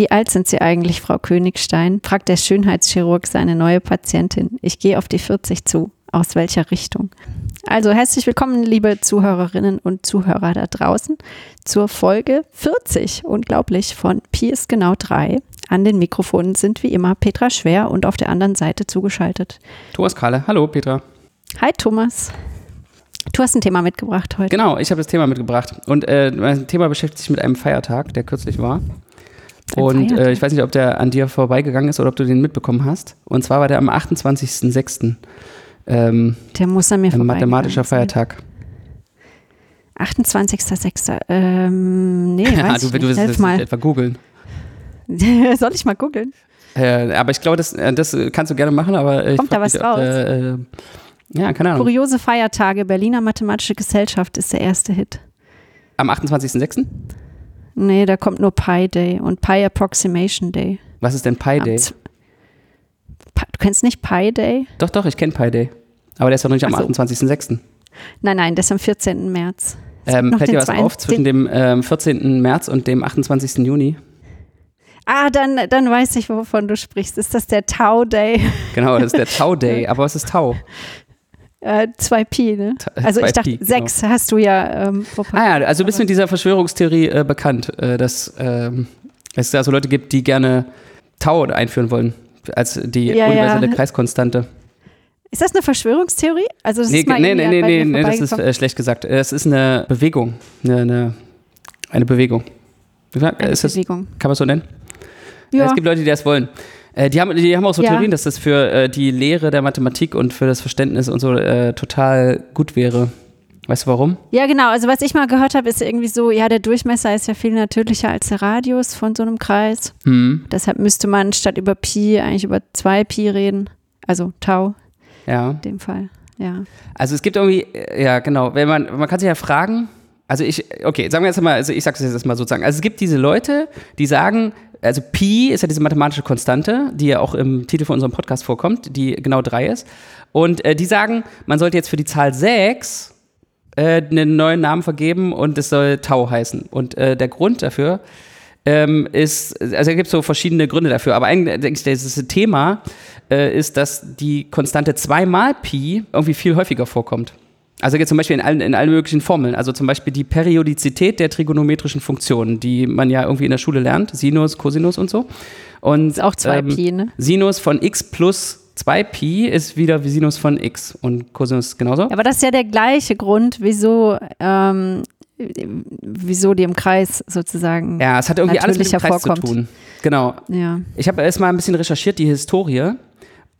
Wie alt sind Sie eigentlich, Frau Königstein? fragt der Schönheitschirurg seine neue Patientin. Ich gehe auf die 40 zu. Aus welcher Richtung? Also herzlich willkommen, liebe Zuhörerinnen und Zuhörer da draußen, zur Folge 40, unglaublich, von Pi ist genau 3. An den Mikrofonen sind wie immer Petra Schwer und auf der anderen Seite zugeschaltet. Thomas Kahle. Hallo, Petra. Hi, Thomas. Du hast ein Thema mitgebracht heute. Genau, ich habe das Thema mitgebracht. Und äh, mein Thema beschäftigt sich mit einem Feiertag, der kürzlich war. Und äh, ich weiß nicht, ob der an dir vorbeigegangen ist oder ob du den mitbekommen hast. Und zwar war der am 28.06. Ähm, der muss an mir Ein mathematischer Feiertag. 28.06. Ähm, nee, weiß du, ich du nicht. wirst das mal. nicht etwa googeln. Soll ich mal googeln? Äh, aber ich glaube, das, äh, das kannst du gerne machen, aber äh, ich Kommt da was mich, ob, raus? Äh, äh, ja, keine Ahnung. Kuriose Feiertage. Berliner Mathematische Gesellschaft ist der erste Hit. Am 28.06.? Nee, da kommt nur Pi Day und Pi Approximation Day. Was ist denn Pi Day? Du kennst nicht Pi Day? Doch, doch, ich kenne Pi Day. Aber der ist doch noch nicht am so. 28.06. Nein, nein, das ist am 14. März. Ähm, fällt dir was auf zwischen dem ähm, 14. März und dem 28. Juni? Ah, dann, dann weiß ich, wovon du sprichst. Ist das der Tau Day? Genau, das ist der Tau Day. Aber was ist Tau? Äh, 2 Pi, ne? Ta- Also ich 2 dachte, Pi, genau. 6 hast du ja ähm, Ah ja, also du bist mit dieser Verschwörungstheorie äh, bekannt, äh, dass ähm, es da so Leute gibt, die gerne Tau einführen wollen als die Ja, ja. universelle Kreiskonstante. Ist das eine Verschwörungstheorie? Also das Nee, ist mal nee, nee, nee, nee, nee, das ist äh, schlecht gesagt. Es ist eine Bewegung. Eine, eine, eine Bewegung. Eine ist das, Bewegung. kann man es so nennen? Ja. Es gibt Leute, die das wollen. Äh, die, haben, die haben auch so Ja. Theorien, dass das für äh, die Lehre der Mathematik und für das Verständnis und so äh, total gut wäre. Weißt du warum? Ja, genau. Also was ich mal gehört habe, ist irgendwie so, ja, der Durchmesser ist ja viel natürlicher als der Radius von so einem Kreis. Hm, Deshalb müsste man statt über Pi eigentlich über 2 Pi reden. Also Tau ja. in dem Fall. Ja. Also es gibt irgendwie, äh, ja genau, wenn man, man kann sich ja fragen, also ich, okay, sagen wir jetzt mal, also ich sage es jetzt mal sozusagen, also es gibt diese Leute, die sagen, also Pi ist ja diese mathematische Konstante, die ja auch im Titel von unserem Podcast vorkommt, die genau drei ist. Und äh, die sagen, man sollte jetzt für die Zahl 6 äh, einen neuen Namen vergeben und es soll Tau heißen. Und äh, der Grund dafür ähm, ist, also es gibt so verschiedene Gründe dafür, aber eigentlich ich, das Thema äh, ist, dass die Konstante 2 mal Pi irgendwie viel häufiger vorkommt. Also jetzt zum Beispiel in allen, in allen möglichen Formeln. Also zum Beispiel die Periodizität der trigonometrischen Funktionen, die man ja irgendwie in der Schule lernt, Sinus, Cosinus und so. Und Ist auch 2 ähm, ne? Sinus von x plus 2pi ist wieder wie Sinus von x und Cosinus genauso. Aber das ist ja der gleiche Grund, wieso, ähm, wieso die im Kreis sozusagen. Ja, es hat irgendwie alles mit dem Kreis vorkommt. zu tun. Genau. Ja. Ich habe erst mal ein bisschen recherchiert, die Historie.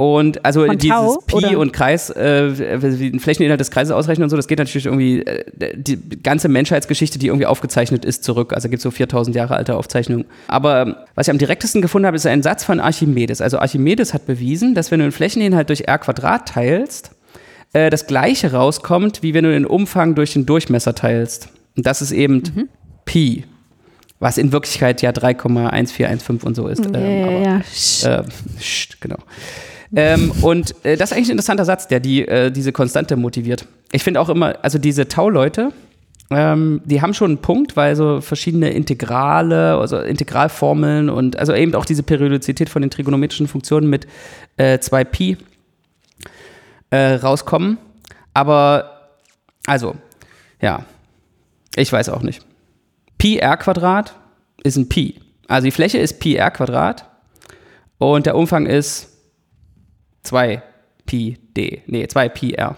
Und also Von dieses Tau, Pi oder? und Kreis, äh, den Flächeninhalt des Kreises ausrechnen und so, das geht natürlich irgendwie äh, die ganze Menschheitsgeschichte, die irgendwie aufgezeichnet ist, zurück. Also gibt es so 4000 Jahre alte Aufzeichnungen. Aber ähm, was ich am direktesten gefunden habe, ist ein Satz von Archimedes. Also Archimedes hat bewiesen, dass wenn du den Flächeninhalt durch r Quadrat teilst, äh, das gleiche rauskommt, wie wenn du den Umfang durch den Durchmesser teilst. Und das ist eben Mhm. Pi. Was in Wirklichkeit ja 3,1415 und so ist. Ja, Ähm, aber- ja, ja. Äh, genau. Ähm, und äh, das ist eigentlich ein interessanter Satz, der die, äh, diese Konstante motiviert. Ich finde auch immer, also diese Tau-Leute, ähm, die haben schon einen Punkt, weil so verschiedene Integrale, also Integralformeln und also eben auch diese Periodizität von den trigonometrischen Funktionen mit äh, 2pi äh, rauskommen. Aber, also, ja, ich weiß auch nicht. Pi r Quadrat ist ein Pi. Also die Fläche ist Pi r Quadrat und der Umfang ist 2 Pi d. Nee, 2 Pi r.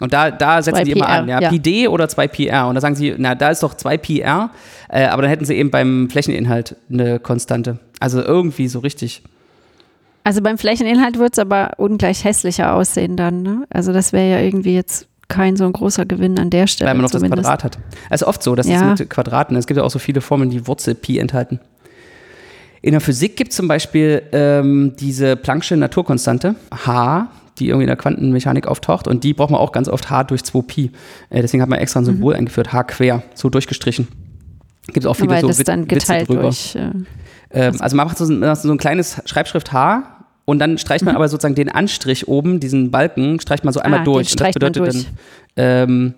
Und da, da setzen 2 die immer an, ja, ja. Pi d oder 2 Pi r. Und da sagen sie, na, da ist doch 2 Pi r, äh, aber dann hätten sie eben beim Flächeninhalt eine Konstante. Also irgendwie so richtig. Also beim Flächeninhalt wird es aber ungleich hässlicher aussehen dann. Ne? Also das wäre ja irgendwie jetzt kein so ein großer Gewinn an der Stelle. weil man noch das zumindest. Quadrat hat. Es ist oft so, dass Ja. es mit Quadraten, es gibt ja auch so viele Formeln, die Wurzel Pi enthalten. In der Physik gibt es zum Beispiel ähm, diese Planck'sche Naturkonstante, H, die irgendwie in der Quantenmechanik auftaucht und die braucht man auch ganz oft H durch 2 Pi. Äh, deswegen hat man extra ein Symbol eingeführt, H quer, so durchgestrichen. Gibt es auch viele Weil so das Wit- dann Witze geteilt drüber. durch. Äh, Ähm, also man macht so ein, so ein kleines Schreibschrift H und dann streicht man aber sozusagen den Anstrich oben, diesen Balken, streicht man so einmal Mhm. Ah, durch. Und das bedeutet durch. dann ähm,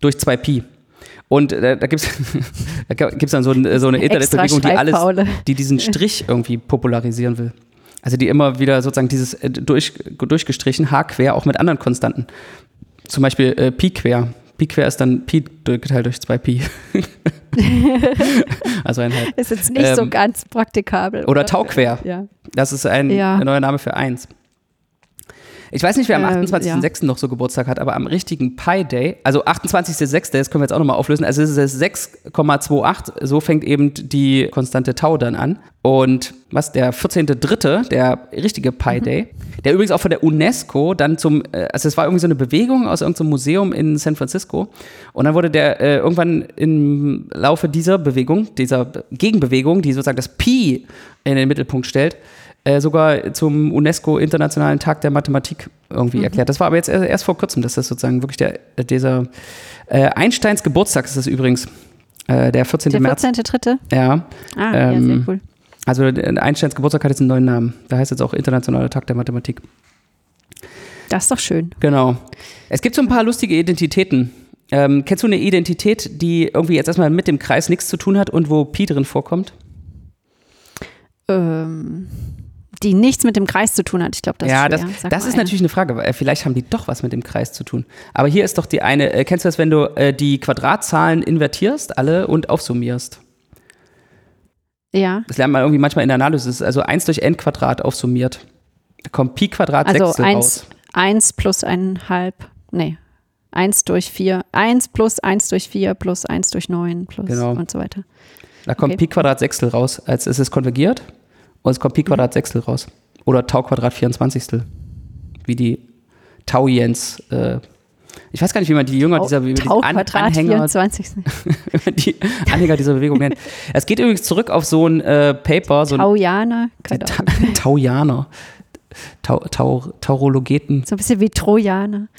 durch 2 Pi. Und äh, da gibt es da gibt's dann so, ein, so eine Internetbewegung, die alles, die diesen Strich irgendwie popularisieren will. Also die immer wieder sozusagen dieses äh, durch, durchgestrichen, H quer, auch mit anderen Konstanten. Zum Beispiel äh, Pi quer. Pi quer ist dann Pi geteilt durch 2 Pi. also ein halb. Ist jetzt nicht so Ähm, ganz praktikabel. Oder Tau quer. Ja. Das ist ein, Ja. ein neuer Name für 1. Ich weiß nicht, wer am Ähm, 28.06. noch so Geburtstag hat, aber am richtigen Pi Day, also 28.06., das können wir jetzt auch nochmal auflösen, also es ist es 6,28, so fängt eben die Konstante Tau dann an. Und was, der 14.03., der richtige Pi Mhm. Day, der übrigens auch von der UNESCO dann zum, äh, also es war irgendwie so eine Bewegung aus irgendeinem Museum in San Francisco und dann wurde der äh, irgendwann im Laufe dieser Bewegung, dieser Gegenbewegung, die sozusagen das Pi in den Mittelpunkt stellt, äh, sogar zum UNESCO Internationalen Tag der Mathematik irgendwie Mhm. erklärt. Das war aber jetzt erst, vor kurzem, dass das sozusagen wirklich der, dieser äh, Einsteins Geburtstag ist das übrigens, äh, der 14. Der März. 14.3. Ja, Ah, ja, Ähm, sehr cool. also äh, Einsteins Geburtstag hat jetzt einen neuen Namen. Da heißt jetzt auch Internationaler Tag der Mathematik. Das ist doch schön. Genau. Es gibt so ein paar lustige Identitäten. Ähm, kennst du eine Identität, die irgendwie jetzt erstmal mit dem Kreis nichts zu tun hat und wo Pi drin vorkommt? Ähm, die nichts mit dem Kreis zu tun hat. Ich glaube, das ja, ist schwer. das, das ist eine. natürlich eine Frage, weil äh, vielleicht haben die doch was mit dem Kreis zu tun. Aber hier ist doch die eine, äh, kennst du das, wenn du äh, die Quadratzahlen invertierst, alle und aufsummierst? Ja, Das lernt man irgendwie manchmal in der Analysis, also 1 durch n Quadrat aufsummiert. Da kommt Pi Quadrat also Sechstel 1, raus. 1 plus 1,5. Nee. 1 durch 4. 1 plus 1 durch 4 plus 1 durch 9 plus Genau. und so weiter. Da kommt okay. Pi Quadrat Sechstel raus, als ist es konvergiert und es kommt Pi Quadrat Sechstel raus. Oder Tau Quadrat 24. Wie die Tauiens, äh, ich weiß gar nicht, wie man die Jünger dieser wie man die Tau An Anhänger 24. die Anhänger dieser Bewegung nennt. Es geht übrigens zurück auf so ein äh, Paper, so Taujaner. Ta. Taujaner. Tau, Tau, Taurologeten. So ein bisschen wie Trojaner.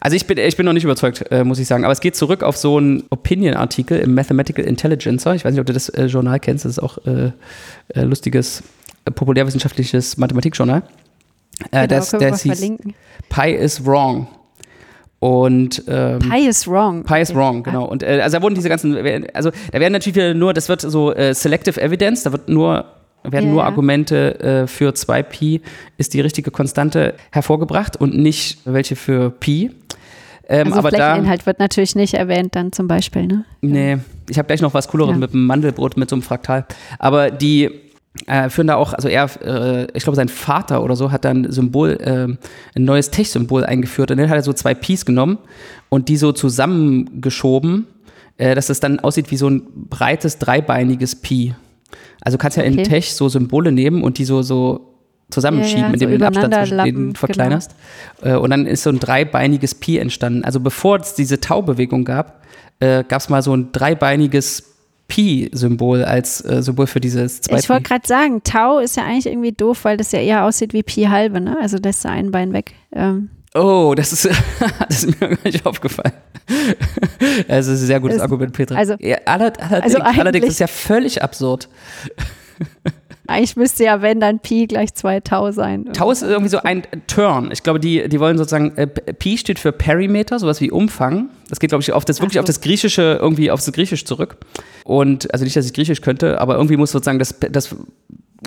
Also ich bin, ich bin noch nicht überzeugt, äh, muss ich sagen. Aber es geht zurück auf so einen Opinion-Artikel im Mathematical Intelligencer. Ich weiß nicht, ob du das äh, Journal kennst. Das ist auch äh, äh, lustiges, äh, populärwissenschaftliches Mathematikjournal. Äh, Genau, das, das hieß verlinken. Pi is wrong. Und ähm, Pi is wrong. Pi is wrong, genau. Und äh, also da wurden diese ganzen, also da werden natürlich wieder nur, das wird so äh, Selective Evidence, da wird nur, werden Ja, nur. Argumente äh, für 2Pi ist die richtige Konstante hervorgebracht und nicht welche für Pi. Ähm, Also aber da, Flächeninhalt wird natürlich nicht erwähnt, dann zum Beispiel, ne? nee, ich habe gleich noch was Cooleres Ja. mit dem Mandelbrot, mit so einem Fraktal. Aber die äh, führen da auch, also er, äh, ich glaube, sein Vater oder so hat dann ein Symbol, ähm, ein neues Tech-Symbol eingeführt und dann hat er so zwei Pis genommen und die so zusammengeschoben, äh, dass das dann aussieht wie so ein breites, dreibeiniges Pi. Also du kannst ja in Okay. Tech so Symbole nehmen und die so, so zusammenschieben, Ja, ja, indem so du den Abstand zwischen denen verkleinerst. Äh, und dann ist so ein dreibeiniges Pi entstanden. Also bevor es diese Taubewegung gab, äh, gab es mal so ein dreibeiniges Pi-Symbol als äh, Symbol für dieses zwei Ich wollte gerade sagen, Tau ist ja eigentlich irgendwie doof, weil das ja eher aussieht wie Pi halbe, ne? Also lässt du ein Bein weg. Ähm, Oh, das ist, das ist mir gar nicht aufgefallen. Das ist ein sehr gutes Ist- Argument, Petra. also- ja, aller, allerdings, also allerdings ist ja völlig absurd. eigentlich müsste ja, wenn, dann Pi gleich 2 Tau sein. Tau ist irgendwie so ein Turn. Ich glaube, die, die wollen sozusagen, äh, Pi steht für Perimeter, sowas wie Umfang. Das geht, glaube ich, auf das, wirklich so. auf das Griechische, irgendwie auf das Griechisch zurück. Und, also nicht, dass ich Griechisch könnte, aber irgendwie muss sozusagen das, das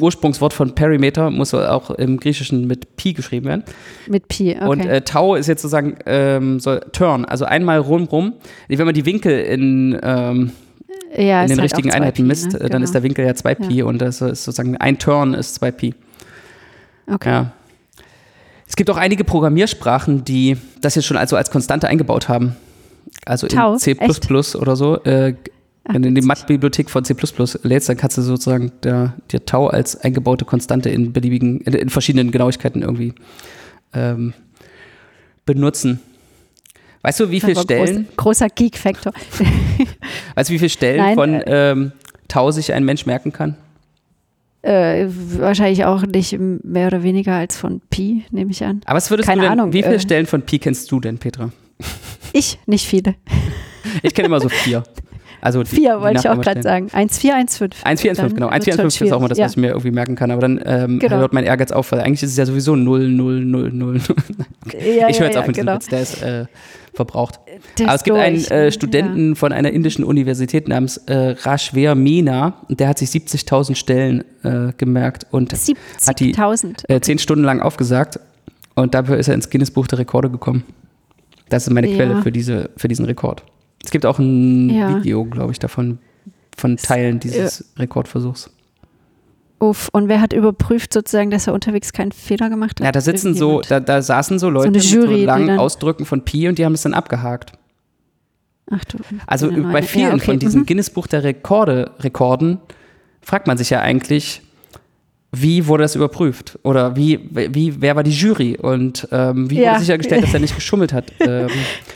Ursprungswort von Perimeter muss auch im Griechischen mit Pi geschrieben werden. Mit Pi, okay. Und äh, Tau ist jetzt sozusagen ähm, so Turn, also einmal rum rum. Wenn man die Winkel in, ähm, ja, in den halt richtigen auch 2 Einheiten Pi, misst, ne? äh, dann Genau. ist der Winkel ja 2 Pi und das ist sozusagen ein Turn ist 2 Pi. Okay. Ja. Es gibt auch einige Programmiersprachen, die das jetzt schon also als Konstante eingebaut haben. Also Tau? in C oder so. Äh, Ach, wenn du in die. Math-Bibliothek von C lädst, dann kannst du sozusagen der, der Tau als eingebaute Konstante in beliebigen, in, in verschiedenen Genauigkeiten irgendwie ähm, benutzen. Weißt du, wie viele Stellen, Groß, großer Geek-Faktor. weißt du, wie viele Stellen Nein, von äh, ähm, Tau sich ein Mensch merken kann? äh, wahrscheinlich auch nicht mehr oder weniger als von Pi, nehme ich an. Aber was würdest Keine du denn, Ahnung, wie viele äh, Stellen von Pi kennst du denn, Petra? Ich, nicht viele. Ich kenne immer so vier. Also Vier wollte ich auch gerade sagen. 1415. 1415, genau. Dann wird's schon 1415 ist auch mal das, was ich mir irgendwie merken kann. Aber dann ähm, Genau. hört mein Ehrgeiz auf, weil eigentlich ist es ja sowieso 0, 0, 0, 0. Ja, ich höre jetzt ja, auf mit diesem genau. Witz, der ist äh, verbraucht. Der Aber es gibt einen äh, Studenten von einer indischen Universität namens äh, Rashver Meena und der hat sich 70.000 Stellen äh, gemerkt und Ja. hat die 70.000. äh, zehn Stunden lang aufgesagt und dafür ist er ins Guinness Buch der Rekorde gekommen. Das ist meine Ja. Quelle für, diese, für diesen Rekord. Es gibt auch ein Ja. Video, glaube ich, davon, von Teilen dieses Rekordversuchs. Uff. Und wer hat überprüft sozusagen, dass er unterwegs keinen Fehler gemacht hat? Ja, da sitzen so, da, da saßen so Leute eine mit Jury, so langen Ausdrücken von Pi und die haben es dann abgehakt. Ach du. Also bei vielen ja, okay. von diesen Mhm. Guinness Buch der Rekorde, Rekorden fragt man sich ja eigentlich, wie wurde das überprüft? Oder wie, wie wer war die Jury? Und ähm, wie Ja. wurde sichergestellt, dass er nicht geschummelt hat? ähm,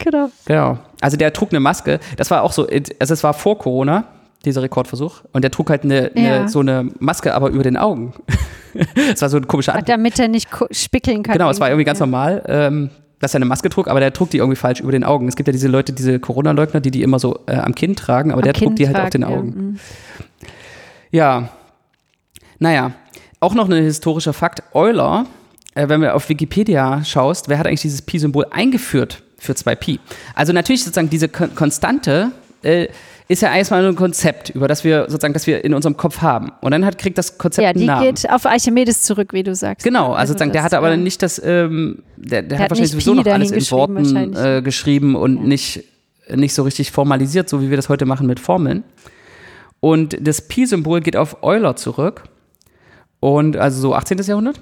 Genau. genau. Also der trug eine Maske. Das war auch so, also es war vor Corona, dieser Rekordversuch. Und der trug halt eine, eine, Ja. so eine Maske, aber über den Augen. Es war so ein komischer Anblick. Damit er nicht spickeln kann. Genau, es war irgendwie ganz ja. normal, ähm, dass er eine Maske trug, aber der trug die irgendwie falsch über den Augen. Es gibt ja diese Leute, diese Corona-Leugner, die die immer so äh, am Kinn tragen, aber Am der trug Kinn die halt auf tragen, den ja. Augen. Mhm. Ja. Naja, auch noch ein historischer Fakt. Euler, äh, wenn du auf Wikipedia schaust, wer hat eigentlich dieses Pi-Symbol eingeführt für 2Pi? Also natürlich sozusagen diese Kon Konstante äh, ist ja erstmal nur ein Konzept, über das wir sozusagen, das wir in unserem Kopf haben. Und dann hat, kriegt das Konzept Ja, einen die Namen. geht auf Archimedes zurück, wie du sagst. Genau, also, sozusagen, der hat aber ähm, nicht das, ähm, der, der, der hat wahrscheinlich sowieso noch alles in Worten äh, geschrieben und Ja. nicht, nicht so richtig formalisiert, so wie wir das heute machen mit Formeln. Und das Pi-Symbol geht auf Euler zurück. Und also so 18. Jahrhundert.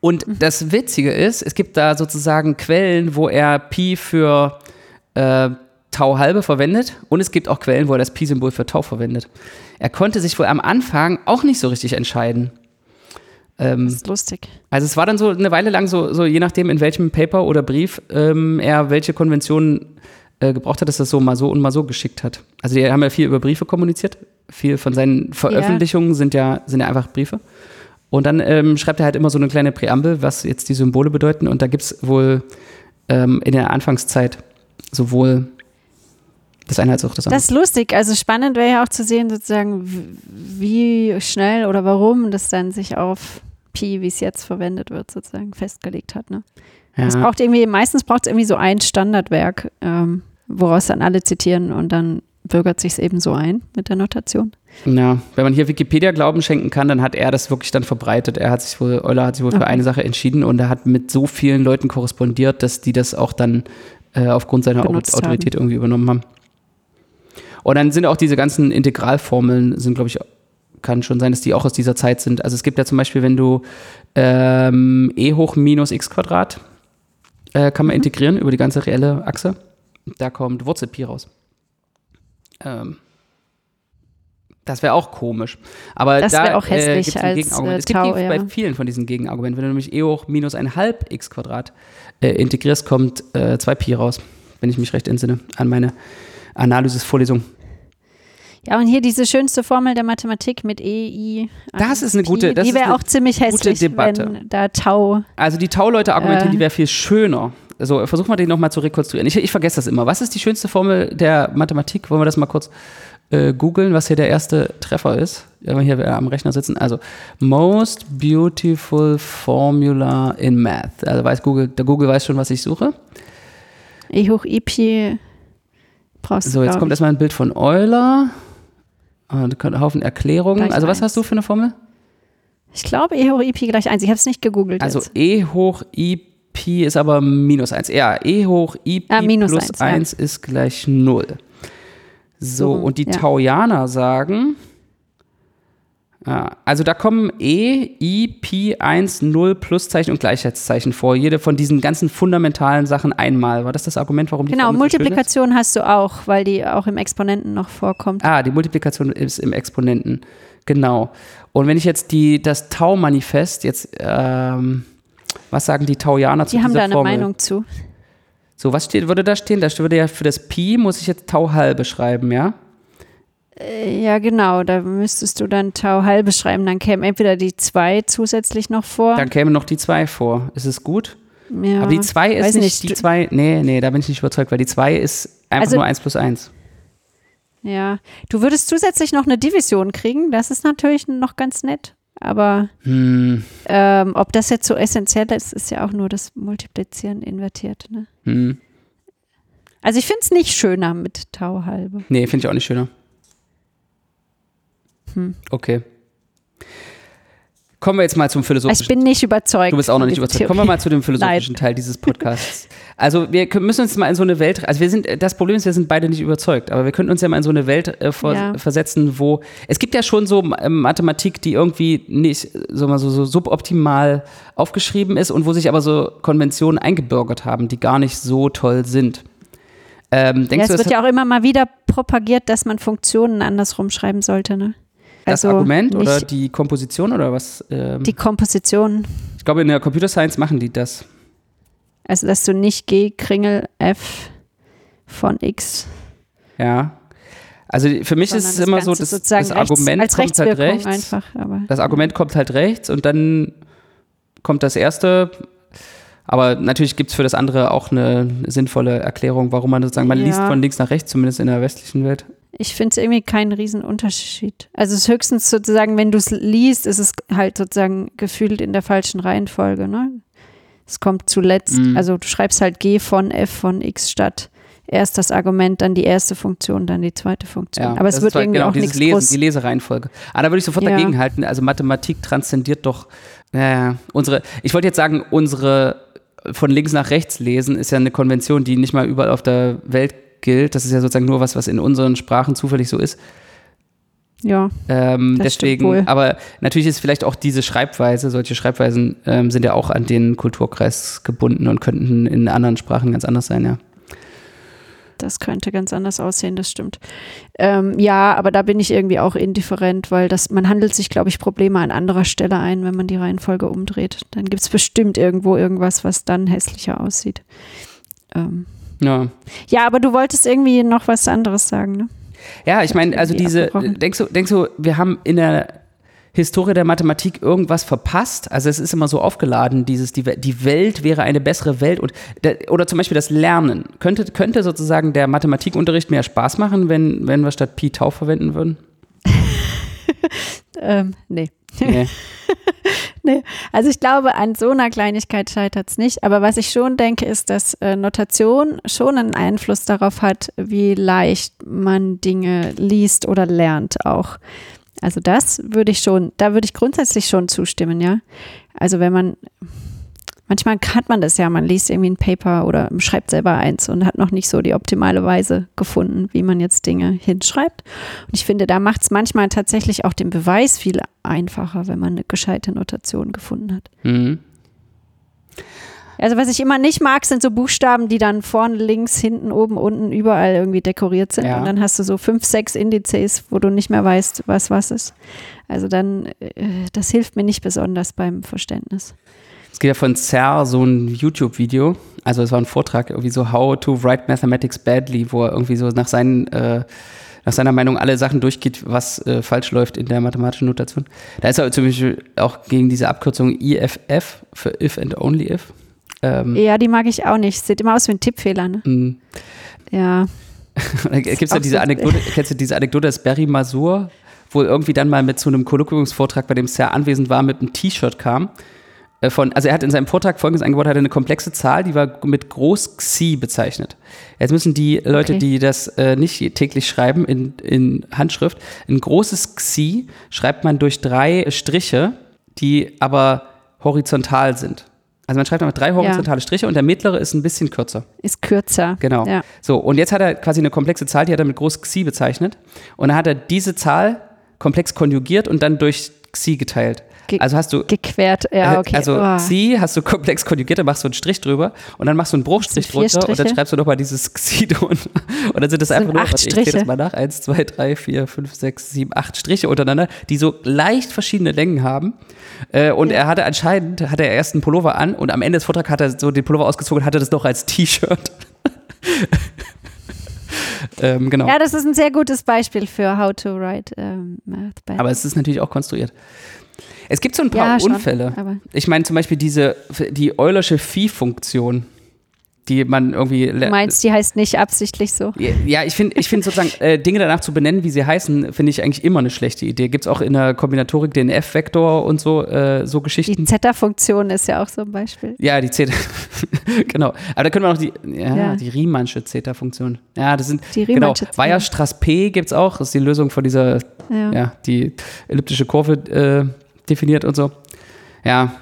Und Mhm. das Witzige ist, es gibt da sozusagen Quellen, wo er Pi für äh, Tau halbe verwendet und es gibt auch Quellen, wo er das Pi-Symbol für Tau verwendet. Er konnte sich wohl am Anfang auch nicht so richtig entscheiden. Ähm, Das ist lustig. also es war dann so eine Weile lang so, so je nachdem, in welchem Paper oder Brief ähm, er welche Konventionen äh, gebraucht hat, dass das so mal so und mal so geschickt hat. Also die haben ja viel über Briefe kommuniziert. Viel von seinen Veröffentlichungen sind, ja, sind ja einfach Briefe. Und dann ähm, schreibt er halt immer so eine kleine Präambel, was jetzt die Symbole bedeuten. Und da gibt es wohl ähm, in der Anfangszeit sowohl das eine als auch das andere. Das ist lustig. Also spannend wäre ja auch zu sehen, sozusagen, wie schnell oder warum das dann sich auf Pi, wie es jetzt verwendet wird, sozusagen festgelegt hat. Ne? Es ja. braucht irgendwie, meistens braucht es irgendwie so ein Standardwerk, ähm, woraus dann alle zitieren und dann bürgert sich es eben so ein mit der Notation. Ja, wenn man hier Wikipedia Glauben schenken kann, dann hat er das wirklich dann verbreitet. Er hat sich wohl, Euler hat sich wohl für Okay. eine Sache entschieden und er hat mit so vielen Leuten korrespondiert, dass die das auch dann äh, aufgrund seiner Benutzt Autorität irgendwie übernommen haben. Und dann sind auch diese ganzen Integralformeln, sind, glaube ich, kann schon sein, dass die auch aus dieser Zeit sind. Also es gibt ja zum Beispiel, wenn du ähm, e hoch minus x Quadrat äh, kann man Mhm. integrieren über die ganze reelle Achse. Da kommt Wurzel Pi raus. Ähm, das wäre auch komisch. Aber Das da auch hässlich gibt's ein als, Gegenargument. äh, es gibt Tau, ja. bei vielen von diesen Gegenargumenten. Wenn du nämlich e hoch minus ein halb x Quadrat äh, integrierst, kommt äh, 2 Pi raus, wenn ich mich recht entsinne an meine Analysis-Vorlesung. Ja, und hier diese schönste Formel der Mathematik mit E, I. Das ist eine Pi, gute- das Die wäre auch ziemlich hässlich, Debatte. wenn da Tau. Also die Tau-Leute argumentieren, Äh. die wäre viel schöner. Also versuch mal die nochmal zu rekonstruieren. Ich, ich vergesse das immer. Was ist die schönste Formel der Mathematik? Wollen wir das mal kurz äh, googeln, was hier der erste Treffer ist? Wenn wir hier am Rechner sitzen. Also most beautiful formula in math. Also weiß Google, der Google weiß schon, was ich suche. E hoch I Pi brauchst So, du. jetzt glaub kommt ich. erstmal ein Bild von Euler. Und ein Haufen Erklärungen. Gleich Also was eins. hast du für eine Formel? Ich glaube, E hoch I Pi gleich 1. Ich habe es nicht gegoogelt. Also jetzt. e hoch i Pi ist aber minus 1. Ja, e hoch i Pi Ah, minus plus eins, ja. 1 ist gleich 0. So, So, und die ja. Taujaner sagen, ja, also da kommen e, i, Pi, 1, 0, Pluszeichen und Gleichheitszeichen vor. Jede von diesen ganzen fundamentalen Sachen einmal. War das das Argument, warum die Genau, Formel? Multiplikation hast du auch, weil die auch im Exponenten noch vorkommt. Ah, die Multiplikation ist im Exponenten. Genau. Und wenn ich jetzt die, das Tau-Manifest jetzt, ähm, was sagen die Taujaner zu Die haben dieser da eine Formel? Meinung zu. So, was steht, würde da stehen? Da würde ja für das Pi muss ich jetzt Tau halbe schreiben, ja? Äh, Ja, genau. Da müsstest du dann Tau halbe schreiben. Dann käme entweder die 2 zusätzlich noch vor. Dann käme noch die 2 vor. Ist es gut? ja, Aber die 2 ist weiß nicht, die Du- 2, nee, nee, da bin ich nicht überzeugt, weil die 2 ist einfach Also- nur 1 plus 1. Ja, du würdest zusätzlich noch eine Division kriegen, das ist natürlich noch ganz nett. Aber Hm, ähm, ob das jetzt so essentiell ist, ist ja auch nur das Multiplizieren invertiert. Ne? hm. Also ich finde es nicht schöner mit Tau halbe. Nee, finde ich auch nicht schöner. Hm. Okay. Kommen wir jetzt mal zum philosophischen ich bin nicht überzeugt. Du bist auch noch nicht überzeugt. Kommen wir mal zu dem philosophischen Nein. Teil dieses Podcasts. Also wir müssen uns mal in so eine Welt, also wir sind, das Problem ist, wir sind beide nicht überzeugt, aber wir könnten uns ja mal in so eine Welt äh, vor, Ja. versetzen, wo, es gibt ja schon so ähm, Mathematik, die irgendwie nicht so, mal so, so suboptimal aufgeschrieben ist und wo sich aber so Konventionen eingebürgert haben, die gar nicht so toll sind. Ähm, Ja, es du, wird ja auch immer mal wieder propagiert, dass man Funktionen andersrum schreiben sollte. Ne? Das Also Argument oder die Komposition oder was? Ähm, die Komposition. ich glaube, in der Computer Science machen die das. Also dass du nicht G Kringel F von X, Ja. Also für mich ist es immer Ganze so, dass das rechts, Argument als kommt halt rechts. einfach. Das Argument kommt halt rechts und dann kommt das erste. Aber natürlich gibt es für das andere auch eine sinnvolle Erklärung, warum man sozusagen, man Ja. liest von links nach rechts, zumindest in der westlichen Welt. Ich finde es irgendwie keinen Riesenunterschied. Also es ist höchstens sozusagen, wenn du es liest, ist es halt sozusagen gefühlt in der falschen Reihenfolge. Ne? Es kommt zuletzt, Mhm. also du schreibst halt G von F von X statt erst das Argument, dann die erste Funktion, dann die zweite Funktion. Ja, Aber es wird zwar irgendwie genau auch dieses nichts Lesen, groß. die Lesereihenfolge. Aber da würde ich sofort Ja. dagegen halten. Also Mathematik transzendiert doch äh, unsere. Ich wollte jetzt sagen, unsere von links nach rechts lesen ist ja eine Konvention, die nicht mal überall auf der Welt gilt. Das ist ja sozusagen nur was, was in unseren Sprachen zufällig so ist. Ja, Ähm, deswegen, aber natürlich ist vielleicht auch diese Schreibweise, solche Schreibweisen ähm, sind ja auch an den Kulturkreis gebunden und könnten in anderen Sprachen ganz anders sein, ja. das könnte ganz anders aussehen, das stimmt. Ähm, ja, aber da bin ich irgendwie auch indifferent, weil das, man handelt sich, glaube ich, Probleme an anderer Stelle ein, wenn man die Reihenfolge umdreht. Dann gibt es bestimmt irgendwo irgendwas, was dann hässlicher aussieht. Ähm, Ja, ja, aber du wolltest irgendwie noch was anderes sagen, ne? ja ich meine, also diese, denkst du, denkst du, wir haben in der Historie der Mathematik irgendwas verpasst? Also es ist immer so aufgeladen, dieses, die, die Welt wäre eine bessere Welt und, der, oder zum Beispiel das Lernen. Könnte, könnte sozusagen der Mathematikunterricht mehr Spaß machen, wenn, wenn wir statt Pi Tau verwenden würden? Ähm, nee. Nee. Nee, also ich glaube, an so einer Kleinigkeit scheitert es nicht. Aber was ich schon denke, ist, dass äh, Notation schon einen Einfluss darauf hat, wie leicht man Dinge liest oder lernt auch. Also das würde ich schon, da würde ich grundsätzlich schon zustimmen, ja. Also wenn man, manchmal hat man das ja, man liest irgendwie ein Paper oder schreibt selber eins und hat noch nicht so die optimale Weise gefunden, wie man jetzt Dinge hinschreibt. Und ich finde, da macht es manchmal tatsächlich auch den Beweis viel einfacher, wenn man eine gescheite Notation gefunden hat. Mhm. Also was ich immer nicht mag, sind so Buchstaben, die dann vorne, links, hinten, oben, unten, überall irgendwie dekoriert sind. Ja. Und dann hast du so fünf, sechs Indizes, wo du nicht mehr weißt, was was ist. Also dann, äh, das hilft mir nicht besonders beim Verständnis. Es gibt ja von Zer so ein YouTube-Video, also es war ein Vortrag, irgendwie so How to Write Mathematics Badly, wo er irgendwie so nach, seinen, äh, nach seiner Meinung alle Sachen durchgeht, was äh, falsch läuft in der mathematischen Notation. Da ist er zum Beispiel auch gegen diese Abkürzung IFF für If and Only If. Ähm, Ja, die mag ich auch nicht. Sieht immer aus wie ein Tippfehler, ne? mh. Ja. Gibt's ja diese so- Anekdote, kennst du diese Anekdote des Barry Masur, wo er irgendwie dann mal mit zu einem Kolloquiumsvortrag, bei dem Zer anwesend war, mit einem T-Shirt kam. Äh, Von, also er hat in seinem Vortrag folgendes eingebaut, er hatte eine komplexe Zahl, die war mit Groß Xi bezeichnet. Jetzt müssen die Leute, Okay. die das äh, nicht täglich schreiben in, in Handschrift, ein großes Xi schreibt man durch drei Striche, die aber horizontal sind. Also man schreibt einfach drei horizontale Striche und der mittlere ist ein bisschen kürzer. Ist kürzer. Genau. Ja. So, und jetzt hat er quasi eine komplexe Zahl, die hat er mit groß Xi bezeichnet. Und dann hat er diese Zahl komplex konjugiert und dann durch Xi geteilt. Ge- also hast du. Gequert. Ja, okay. Also Oh. Xi hast du komplex konjugiert, dann machst du einen Strich drüber und dann machst du einen Bruchstrich drunter und dann Striche? schreibst du nochmal dieses Xi drunter. Und dann sind das, Das einfach sind nur, acht warte, ich das Striche. mal nach, eins, zwei, drei, vier, fünf, sechs, sieben, acht Striche untereinander, die so leicht verschiedene Längen haben. Äh, und er hatte anscheinend, hatte er erst einen Pullover an und am Ende des Vortrags hat er so den Pullover ausgezogen und hatte das noch als T-Shirt. ähm, genau. Ja, das ist ein sehr gutes Beispiel für how to write ähm, math. Aber es ist natürlich auch konstruiert. Es gibt so ein paar ja, schon, Unfälle. Ich meine zum Beispiel diese, die Eulersche Phi-Funktion. die man irgendwie. Du meinst, die heißt nicht absichtlich so? Ja, ich finde ich find sozusagen, äh, Dinge danach zu benennen, wie sie heißen, finde ich eigentlich immer eine schlechte Idee. Gibt es auch in der Kombinatorik den F-Vektor und so, äh, so Geschichten. Die Zeta-Funktion ist ja auch so ein Beispiel. Ja, die Zeta. genau. Aber da können wir noch die, ja, ja. die Riemannsche Zeta-Funktion. Ja, das sind. Die genau. Weierstrass P gibt es auch. Das ist die Lösung von dieser, ja, ja die elliptische Kurve äh, definiert und so. Ja.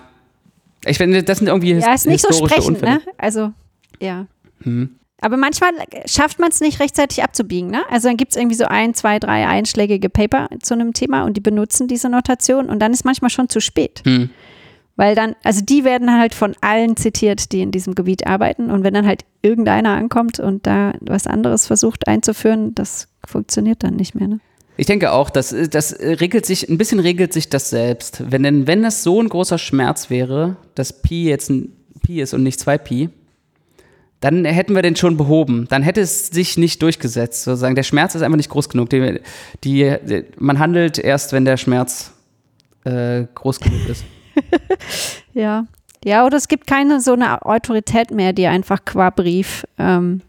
Ich finde, das sind irgendwie ja, ist nicht so sprechend, ne? Also ja. Hm. Aber manchmal schafft man es nicht rechtzeitig abzubiegen. Ne? Also dann gibt es irgendwie so ein, zwei, drei einschlägige Paper zu einem Thema und die benutzen diese Notation und dann ist manchmal schon zu spät. Hm. Weil dann, also die werden halt von allen zitiert, die in diesem Gebiet arbeiten. Und wenn dann halt irgendeiner ankommt und da was anderes versucht einzuführen, das funktioniert dann nicht mehr. Ne? Ich denke auch, das, das regelt sich, ein bisschen regelt sich das selbst. Wenn, denn, wenn das so ein großer Schmerz wäre, dass Pi jetzt ein Pi ist und nicht zwei Pi, dann hätten wir den schon behoben. Dann hätte es sich nicht durchgesetzt. Sozusagen. Der Schmerz ist einfach nicht groß genug. Die, die, die man handelt erst, wenn der Schmerz äh, groß genug ist. ja. Ja, oder es gibt keine so eine Autorität mehr, die einfach qua Brief ähm,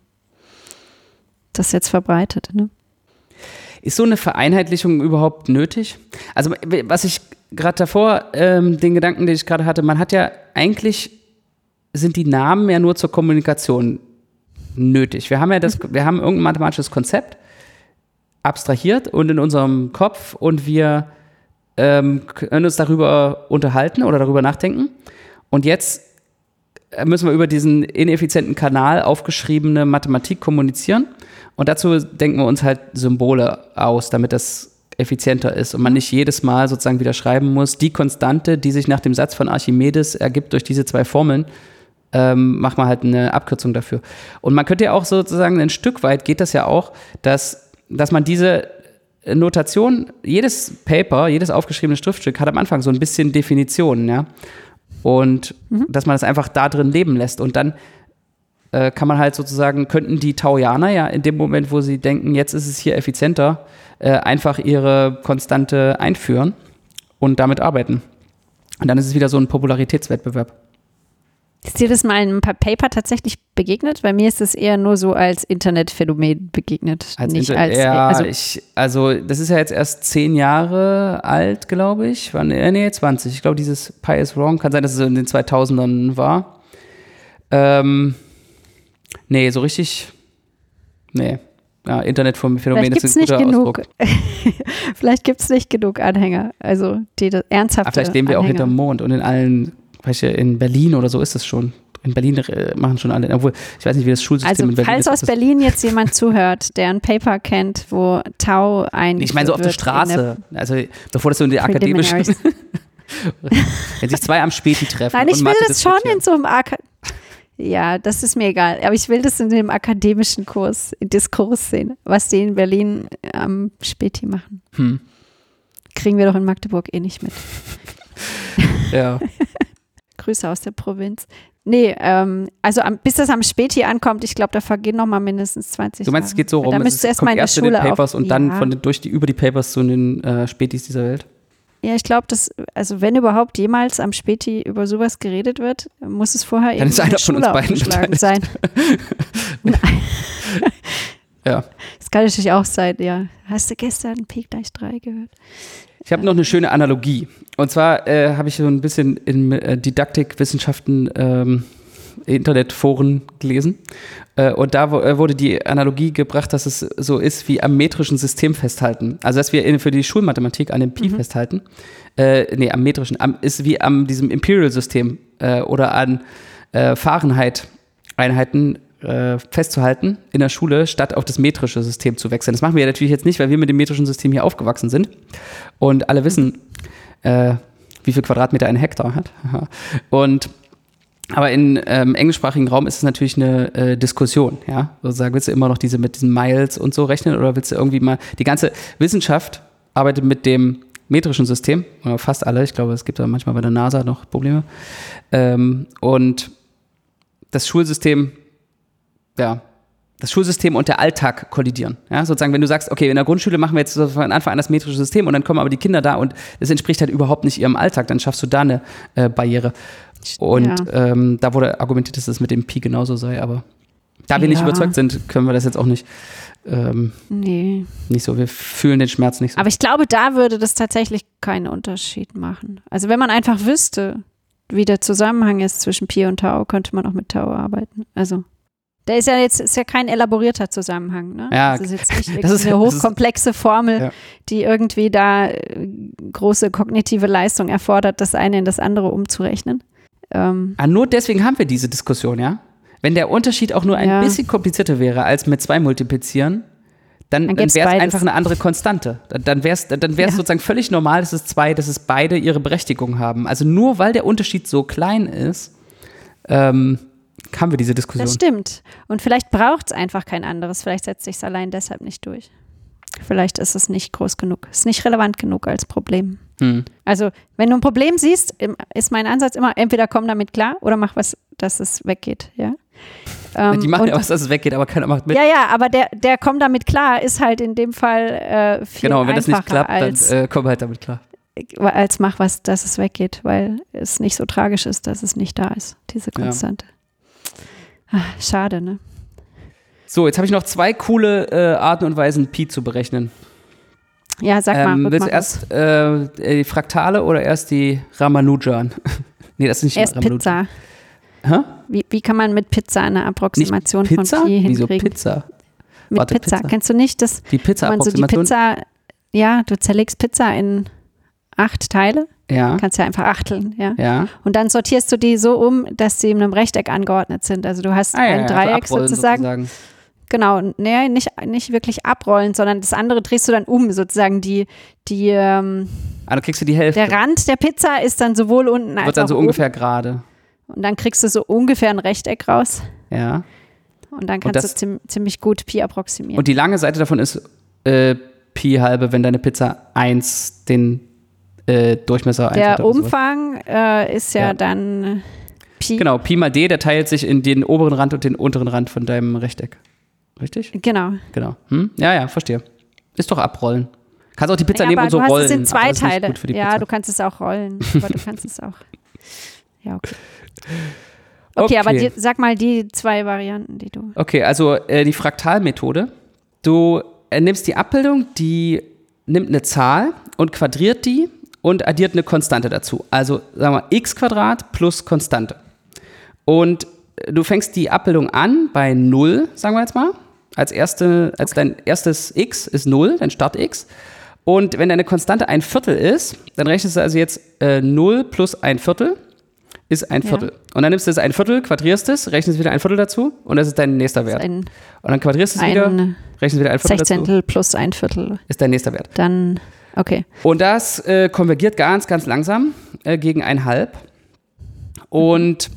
das jetzt verbreitet. Ne? Ist so eine Vereinheitlichung überhaupt nötig? Also, was ich gerade davor, ähm, den Gedanken, den ich gerade hatte, man hat ja eigentlich sind die Namen ja nur zur Kommunikation nötig. Wir haben ja das, wir haben irgendein mathematisches Konzept abstrahiert und in unserem Kopf und wir ähm, können uns darüber unterhalten oder darüber nachdenken. Und jetzt müssen wir über diesen ineffizienten Kanal aufgeschriebene Mathematik kommunizieren. Und dazu denken wir uns halt Symbole aus, damit das effizienter ist und man nicht jedes Mal sozusagen wieder schreiben muss, die Konstante, die sich nach dem Satz von Archimedes ergibt durch diese zwei Formeln, ähm, macht man halt eine Abkürzung dafür. Und man könnte ja auch sozusagen ein Stück weit geht das ja auch, dass, dass man diese Notation, jedes Paper, jedes aufgeschriebene Schriftstück hat am Anfang so ein bisschen Definitionen, ja. Und mhm. dass man das einfach da drin leben lässt. Und dann äh, kann man halt sozusagen, könnten die Taujaner ja in dem Moment, wo sie denken, jetzt ist es hier effizienter, äh, einfach ihre Konstante einführen und damit arbeiten. Und dann ist es wieder so ein Popularitätswettbewerb. Ist dir das mal in ein paar Paper tatsächlich begegnet? Bei mir ist es eher nur so als Internetphänomen begegnet. Als nicht Inter als, ja, also, ich, also das ist ja jetzt erst zehn Jahre alt, glaube ich. War, nee, nee, 20. Ich glaube, dieses Pi is Wrong kann sein, dass es in den 2000ern war. Ähm, nee, so richtig. Nee. Ja, Internetphänomen ist ein guter nicht genug, Vielleicht gibt es nicht genug Anhänger, also die ernsthafte Aber vielleicht leben wir Anhänger. auch hinterm Mond und in allen welche in Berlin oder so ist es schon. In Berlin äh, machen schon alle, obwohl ich weiß nicht, wie das Schulsystem also, in Berlin falls ist. Falls aus Berlin jetzt jemand zuhört, der ein Paper kennt, wo Tau ein. Ich meine so auf der Straße, also bevor das so in die akademischen. Wenn sich zwei am Späti treffen. Nein, ich will das schon in so einem Ak ja, das ist mir egal. Aber ich will das in dem akademischen Kurs, Diskurs sehen, was die in Berlin am Späti machen. Hm. Kriegen wir doch in Magdeburg eh nicht mit. Ja. Grüße aus der Provinz. Nee, ähm, also am, bis das am Späti ankommt, ich glaube, da vergehen noch mal mindestens 20 Du meinst, es geht so rum, da müsstest du erstmal in der Schule den Papers auf, und dann von den, durch die, über die Papers zu den äh, Spätis dieser Welt? Ja, ich glaube, dass, also wenn überhaupt jemals am Späti über sowas geredet wird, muss es vorher dann ist einer von uns beiden sein. ja. Das kann natürlich auch sein, ja. Hast du gestern P gleich 3 gehört? Ich habe noch eine schöne Analogie. Und zwar äh, habe ich so ein bisschen in äh, Didaktikwissenschaften ähm, Internetforen gelesen. Äh, und da äh, wurde die Analogie gebracht, dass es so ist wie am metrischen System festhalten. Also dass wir in, für die Schulmathematik an dem Pi mhm. festhalten. Äh, nee, am metrischen, am, ist wie am diesem Imperial-System äh, oder an äh, Fahrenheit-Einheiten äh, festzuhalten in der Schule, statt auf das metrische System zu wechseln. Das machen wir natürlich jetzt nicht, weil wir mit dem metrischen System hier aufgewachsen sind und alle wissen, äh, wie viel Quadratmeter ein Hektar hat. Und aber im ähm, englischsprachigen Raum ist es natürlich eine äh, Diskussion, ja. Sozusagen, willst du immer noch diese mit diesen Miles und so rechnen oder willst du irgendwie mal die ganze Wissenschaft arbeitet mit dem metrischen System, oder fast alle, ich glaube, es gibt da manchmal bei der NASA noch Probleme. Ähm, und das Schulsystem ja, das Schulsystem und der Alltag kollidieren. Ja, sozusagen, wenn du sagst, okay, in der Grundschule machen wir jetzt von Anfang an das metrische System und dann kommen aber die Kinder da und es entspricht halt überhaupt nicht ihrem Alltag, dann schaffst du da eine äh, Barriere. Und Ja. ähm, da wurde argumentiert, dass es mit dem Pi genauso sei, aber da wir nicht Ja. überzeugt sind, können wir das jetzt auch nicht, ähm, Nee. nicht so. Wir fühlen den Schmerz nicht so. Aber ich glaube, da würde das tatsächlich keinen Unterschied machen. Also wenn man einfach wüsste, wie der Zusammenhang ist zwischen Pi und Tau, könnte man auch mit Tau arbeiten. Also der ist ja jetzt ist ja kein elaborierter Zusammenhang. Ne? Ja, das ist jetzt nicht das ist- eine hochkomplexe Formel, Ja. die irgendwie da äh, große kognitive Leistung erfordert, das eine in das andere umzurechnen. Ähm, Ah, nur deswegen haben wir diese Diskussion, ja? Wenn der Unterschied auch nur ein Ja. bisschen komplizierter wäre als mit zwei multiplizieren, dann, Dann wäre es einfach eine andere Konstante. Dann, dann wäre es dann wär's Ja. sozusagen völlig normal, dass es zwei, dass es beide ihre Berechtigung haben. Also nur weil der Unterschied so klein ist, ähm, haben wir diese Diskussion. das stimmt. Und vielleicht braucht es einfach kein anderes. Vielleicht setzt sich es allein deshalb nicht durch. Vielleicht ist es nicht groß genug. Ist nicht relevant genug als Problem. Hm. Also, wenn du ein Problem siehst, ist mein Ansatz immer, entweder komm damit klar oder mach was, dass es weggeht, ja. Ähm, Die machen ja was, dass es weggeht, aber keiner macht mit. Ja, ja, aber der, der komm damit klar ist halt in dem Fall äh, viel genau, wenn das nicht einfacher klappt, als, dann äh, wir halt damit klar. als mach was, dass es weggeht, weil es nicht so tragisch ist, dass es nicht da ist, diese Ja. Ah, schade, ne? So, jetzt habe ich noch zwei coole äh, Arten und Weisen, Pi zu berechnen. Ja, sag mal. Ähm, willst du erst äh, die Fraktale oder erst die Ramanujan? nee, das ist nicht Erst Ramanujan. Pizza. Hä? Wie, wie kann man mit Pizza eine Approximation Nicht Pizza? von Pi Wieso hinkriegen? Pizza? Mit Warte, Pizza. Pizza. Kennst du nicht, dass Die man so die Pizza-Approximation? Pizza, ja, du zerlegst Pizza in acht Teile, ja, kannst ja einfach achteln, ja. ja. Und dann sortierst du die so um, dass sie in einem Rechteck angeordnet sind. Also du hast Ah, ein ja, Dreieck abrollen sozusagen. Genau, nee, nicht, nicht wirklich abrollen, sondern das andere drehst du dann um, sozusagen die, die, ähm, dann kriegst du die Hälfte. der Rand der Pizza ist dann sowohl unten als Wird dann auch so oben. ungefähr gerade. Und dann kriegst du so ungefähr ein Rechteck raus. Ja. Und dann kannst das- du ziem ziemlich gut Pi approximieren. Und die lange Seite davon ist äh, Pi halbe, wenn deine Pizza 1 den äh, Durchmesser 1 der. Umfang äh, ist ja, Ja. dann Pi. Genau, Pi mal D, der teilt sich in den oberen Rand und den unteren Rand von deinem Rechteck. Richtig? Genau. Genau. Hm? Ja, ja, verstehe. Ist doch abrollen. Kannst auch die Pizza ja, nehmen aber und so du hast rollen. es in aber zwei Teile. Ja, Pizza. du kannst es auch rollen, aber du kannst es auch. Ja, okay. Okay, aber Okay. die, sag mal die zwei Varianten, die du. Okay, also äh, die Fraktalmethode. Du äh, nimmst die Abbildung, die nimmt eine Zahl und quadriert die und addiert eine Konstante dazu. Also sagen wir x Quadrat plus Konstante. Und äh, du fängst die Abbildung an bei 0, sagen wir jetzt mal. Als, erste, als dein erstes x ist 0, dein Start x. Und wenn deine Konstante ein Viertel ist, dann rechnest du also jetzt äh, 0 plus ein Viertel ist ein Ja. Viertel. Und dann nimmst du das ein Viertel, quadrierst es, rechnest wieder ein Viertel dazu und das ist dein nächster Wert. Und dann quadrierst du es wieder, ein rechnest wieder ein Viertel dazu, Sechzehntel plus ein Viertel. ist dein nächster Wert. Dann, okay. Und das äh, konvergiert ganz, ganz langsam äh, gegen ein Halb. Und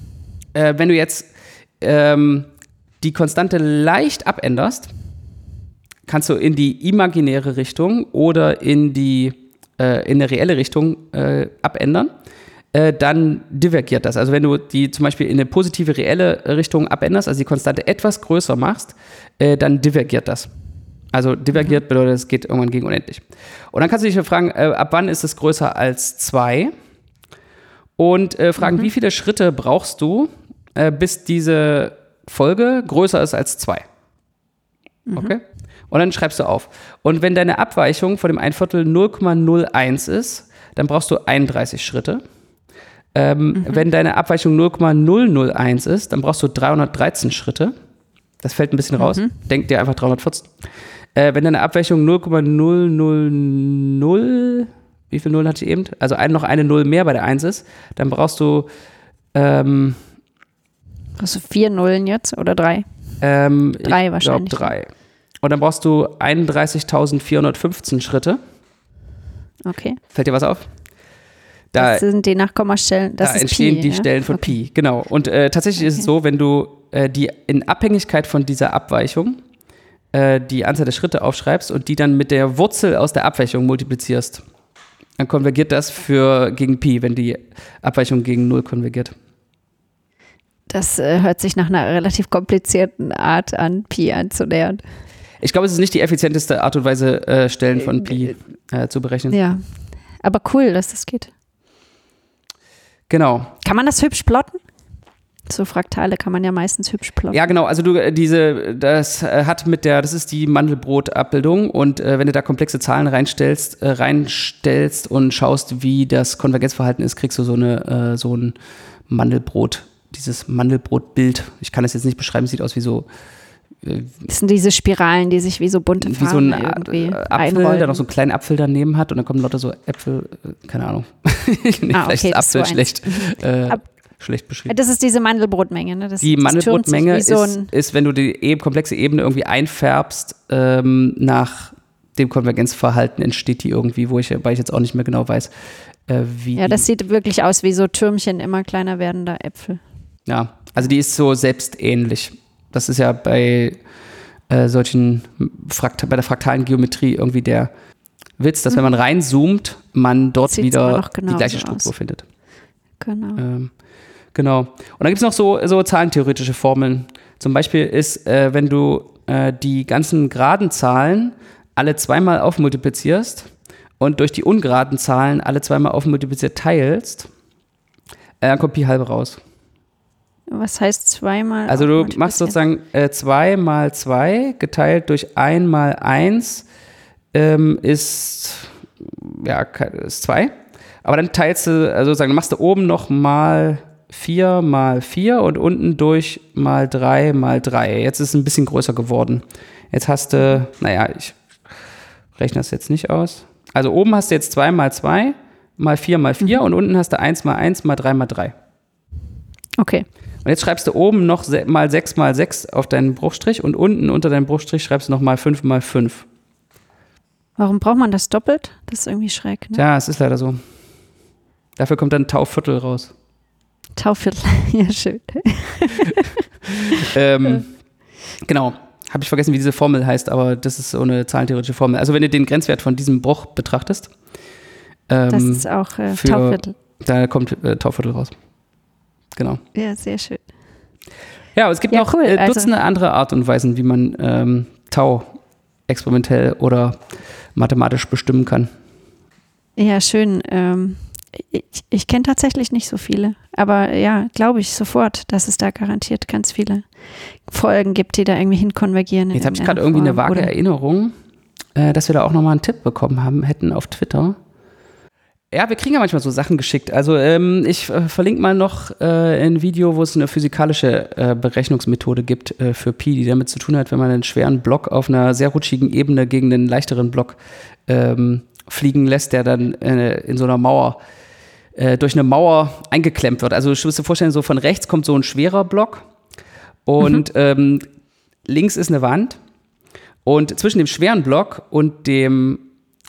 äh, wenn du jetzt ähm, die Konstante leicht abänderst, kannst du in die imaginäre Richtung oder in die äh, in eine reelle Richtung äh, abändern. Äh, dann divergiert das. Also wenn du die zum Beispiel in eine positive reelle Richtung abänderst, also die Konstante etwas größer machst, äh, dann divergiert das. Also divergiert bedeutet, es geht irgendwann gegen unendlich. Und dann kannst du dich fragen, äh, ab wann ist es größer als 2? Und äh, fragen, wie viele Schritte brauchst du, äh, bis diese Folge größer ist als 2? Okay? Und dann schreibst du auf. Und wenn deine Abweichung von dem ein Viertel 0,01 ist, dann brauchst du 31 Schritte. Ähm, Wenn deine Abweichung 0,001 ist, dann brauchst du 313 Schritte. Das fällt ein bisschen raus. Denk dir einfach 314. Äh, wenn deine Abweichung 0,000, wie viel Null hatte ich eben? Also ein, noch eine Null mehr bei der 1 ist, dann brauchst du ähm, Hast du vier Nullen jetzt oder drei? ähm, Drei ich wahrscheinlich. Glaub, drei. Und dann brauchst du 31.415 Schritte. Okay. Fällt dir was auf? Da, Das sind die Nachkommastellen. Das da entstehen Pi, die ja? Stellen von okay. Pi. Genau. Und äh, tatsächlich ist es so, wenn du äh, die in Abhängigkeit von dieser Abweichung äh, die Anzahl der Schritte aufschreibst und die dann mit der Wurzel aus der Abweichung multiplizierst, dann konvergiert das für gegen Pi, wenn die Abweichung gegen 0 konvergiert. Das äh, hört sich nach einer relativ komplizierten Art an, Pi anzunähern. Ich glaube, es ist nicht die effizienteste Art und Weise, äh, Stellen von Pi äh, zu berechnen. Ja. Aber cool, dass das geht. Genau. Kann man das hübsch plotten? So Fraktale kann man ja meistens hübsch plotten. Ja, genau. Also du äh, diese, das äh, hat mit der, das ist die Mandelbrot-Abbildung und äh, wenn du da komplexe Zahlen reinstellst, äh, reinstellst und schaust, wie das Konvergenzverhalten ist, kriegst du so eine, äh, so ein Mandelbrot, dieses Mandelbrot-Bild. Ich kann das jetzt nicht beschreiben, sieht aus wie so Das sind diese Spiralen, die sich wie so bunte wie Farben so ein irgendwie äh, Apfel, einrollen. der noch so einen kleinen Apfel daneben hat und dann kommen lauter so Äpfel, äh, keine Ahnung. nee, Ah, vielleicht okay, ist so Apfel eins. schlecht, äh, Ab- schlecht beschrieben. Das ist diese Mandelbrotmenge, ne? Das, Die das Mandelbrotmenge wie so ist, ist, wenn du die eben komplexe Ebene irgendwie einfärbst, ähm, nach dem Konvergenzverhalten entsteht die irgendwie, wo ich, weil ich jetzt auch nicht mehr genau weiß, äh, wie. Ja, das sieht wirklich aus wie so Türmchen immer kleiner werdender Äpfel. Ja, also die ist so selbstähnlich. Das ist ja bei äh, solchen Frakt bei der fraktalen Geometrie irgendwie der Witz, dass wenn man reinzoomt, man dort Sieht's wieder die gleiche Struktur aus. findet. Genau. Ähm, genau. Und dann gibt es noch so, so zahlentheoretische Formeln. Zum Beispiel ist, äh, wenn du äh, die ganzen geraden Zahlen alle zweimal aufmultiplizierst und durch die ungeraden Zahlen alle zweimal aufmultipliziert teilst, äh, dann kommt Pi halbe raus. Was heißt zweimal? Also du machst sozusagen äh, 2 mal 2 geteilt durch 1 mal 1 ähm, ist, ja, ist 2. Aber dann teilst du, also sozusagen, machst du oben noch mal 4 mal 4 und unten durch mal 3 mal 3. Jetzt ist es ein bisschen größer geworden. Jetzt hast du, naja, ich rechne das jetzt nicht aus. Also oben hast du jetzt 2 mal 2 mal 4 mal 4 und unten hast du 1 mal 1 mal 3 mal 3. Okay. Und jetzt schreibst du oben noch mal 6 mal 6 auf deinen Bruchstrich und unten unter deinem Bruchstrich schreibst du noch mal 5 mal 5. Warum braucht man das doppelt? Das ist irgendwie schräg, ne? Tja, es ist leider so. Dafür kommt dann Tauviertel raus. Tauviertel. ja, schön. Ähm, genau. Habe ich vergessen, wie diese Formel heißt, aber das ist so eine zahlentheoretische Formel. Also wenn du den Grenzwert von diesem Bruch betrachtest, ähm, Das ist auch äh, für- Tauviertel. da kommt äh, Tauviertel raus. Genau. Ja, sehr schön. Ja, aber es gibt Ja, noch cool. äh, Also- Dutzende andere Art und Weisen, wie man ähm, Tau experimentell oder mathematisch bestimmen kann. Ja, schön. Ähm, ich ich kenne tatsächlich nicht so viele. Aber ja, glaube ich sofort, dass es da garantiert ganz viele Folgen gibt, die da irgendwie hinkonvergieren. in Jetzt habe ich gerade irgendwie eine vage oder? Erinnerung, äh, dass wir da auch nochmal einen Tipp bekommen haben, hätten auf Twitter. Ja, wir kriegen ja manchmal so Sachen geschickt. Also ähm, ich äh, verlinke mal noch äh, ein Video, wo es eine physikalische äh, Berechnungsmethode gibt äh, für Pi, die damit zu tun hat, wenn man einen schweren Block auf einer sehr rutschigen Ebene gegen einen leichteren Block ähm, fliegen lässt, der dann äh, in so einer Mauer äh, durch eine Mauer eingeklemmt wird. Also du musst dir vorstellen, so von rechts kommt so ein schwerer Block und ähm, links ist eine Wand und zwischen dem schweren Block und dem,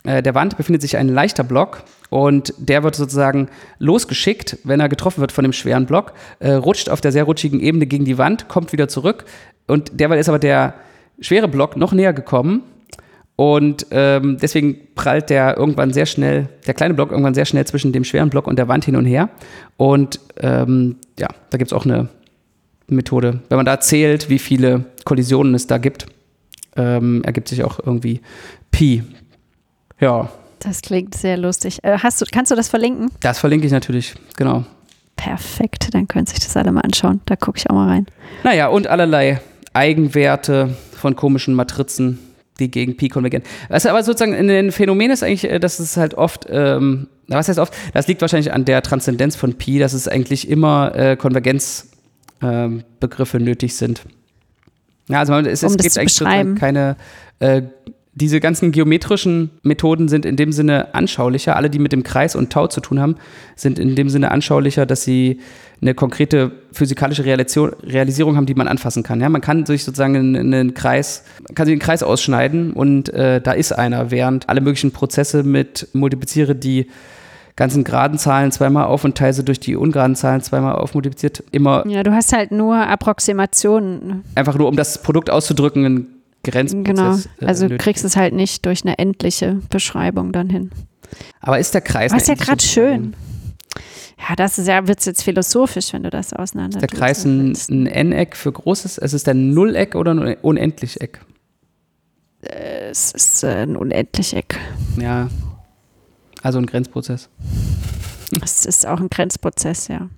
äh, der Wand befindet sich ein leichter Block und der wird sozusagen losgeschickt, wenn er getroffen wird von dem schweren Block, äh, rutscht auf der sehr rutschigen Ebene gegen die Wand, kommt wieder zurück und derweil ist aber der schwere Block noch näher gekommen und ähm, deswegen prallt der irgendwann sehr schnell, der kleine Block irgendwann sehr schnell zwischen dem schweren Block und der Wand hin und her. Und ähm, ja, da gibt es auch eine Methode. Wenn man da zählt, wie viele Kollisionen es da gibt, ähm, ergibt sich auch irgendwie Pi. Ja, Das klingt sehr lustig. Äh, hast du, kannst du das verlinken? das verlinke ich natürlich, genau. Perfekt, dann können sich das alle mal anschauen. Da gucke ich auch mal rein. Naja, und allerlei Eigenwerte von komischen Matrizen, die gegen Pi konvergieren. Was aber sozusagen in den Phänomenen ist eigentlich, äh, dass es halt oft, ähm, was heißt oft? Das liegt wahrscheinlich an der Transzendenz von Pi, dass es eigentlich immer äh, Konvergenzbegriffe ähm, nötig sind. Ja, also es, Um es gibt eigentlich keine, äh, diese ganzen geometrischen Methoden sind in dem Sinne anschaulicher. Alle, die mit dem Kreis und Tau zu tun haben, sind in dem Sinne anschaulicher, dass sie eine konkrete physikalische Realisation, Realisierung haben, die man anfassen kann. Ja, man kann sich sozusagen in, in einen Kreis, kann sich den Kreis ausschneiden und äh, da ist einer, während alle möglichen Prozesse mit multipliziere die ganzen geraden Zahlen zweimal auf und teile sie durch die ungeraden Zahlen zweimal aufmultipliziert, immer Ja, du hast halt nur Approximationen. einfach nur, um das Produkt auszudrücken, ein Genau. Grenzprozess. äh, Also du nötig. kriegst es halt nicht durch eine endliche Beschreibung dann hin. Aber ist der Kreis Was ja eine gerade schön. Ja, das ist ja, wird jetzt philosophisch, wenn du das auseinander Ist der Kreis ein, ein N-Eck für großes? Es ist ein Nulleck oder ein Unendlich-Eck? Es ist äh, ein Unendlicheck. Ja. Also ein Grenzprozess. Es ist auch ein Grenzprozess, ja.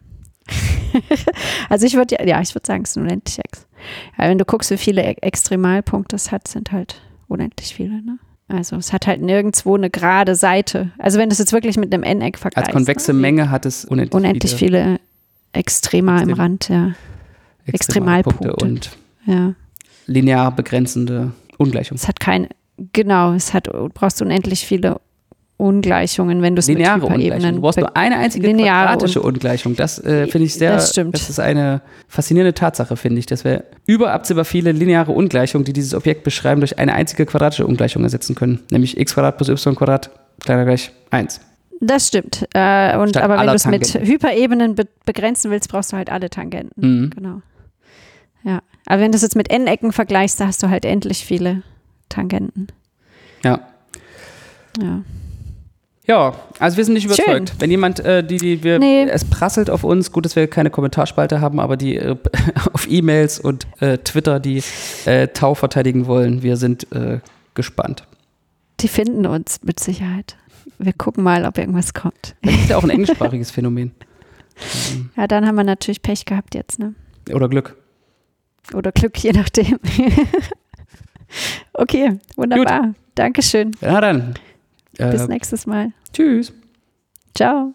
also ich würde ja, ja, ich würde sagen, es ist ein unendlicher X. Ja, wenn du guckst, wie viele E- Extremalpunkte es hat, sind halt unendlich viele. Ne? Also es hat halt nirgendwo eine gerade Seite. Also wenn du es jetzt wirklich mit einem N-Eck vergleichst. Als konvexe ne? Menge hat es unendlich, Unendlich viele Extrema im Extrem- Rand, ja. Extremalpunkte Extremalpunkte. und ja. linear begrenzende Ungleichungen. Es hat kein, genau, es hat, du brauchst unendlich viele Ungleichungen, wenn du es mit Lineare Ungleichung. Hyperebenen Du brauchst nur eine einzige Lineare quadratische Ungleichung. Das äh, finde ich sehr, Das stimmt. das ist eine faszinierende Tatsache, finde ich, dass wir überabsehbar viele lineare Ungleichungen, die dieses Objekt beschreiben, durch eine einzige quadratische Ungleichung ersetzen können. Nämlich x Quadrat plus y Quadrat kleiner gleich 1. Das stimmt. Äh, und, Statt aber wenn du es mit. Hyperebenen be begrenzen willst, brauchst du halt alle Tangenten. Mhm. Genau. Ja. Aber wenn du es jetzt mit N-Ecken vergleichst, da hast du halt endlich viele Tangenten. Ja. Ja. Ja, also wir sind nicht Schön. überzeugt. Wenn jemand, äh, die, die wir, Nee. es prasselt auf uns, gut, dass wir keine Kommentarspalte haben, aber die äh, auf E-Mails und äh, Twitter, die äh, Tau verteidigen wollen, wir sind äh, gespannt. Die finden uns mit Sicherheit. Wir gucken mal, ob irgendwas kommt. Das ist ja auch ein englischsprachiges Phänomen. Ja, dann haben wir natürlich Pech gehabt jetzt, ne? Oder Glück. Oder Glück, je nachdem. okay, wunderbar. Dankeschön. Ja, dann. Äh, Bis nächstes Mal. Tschüss. Ciao.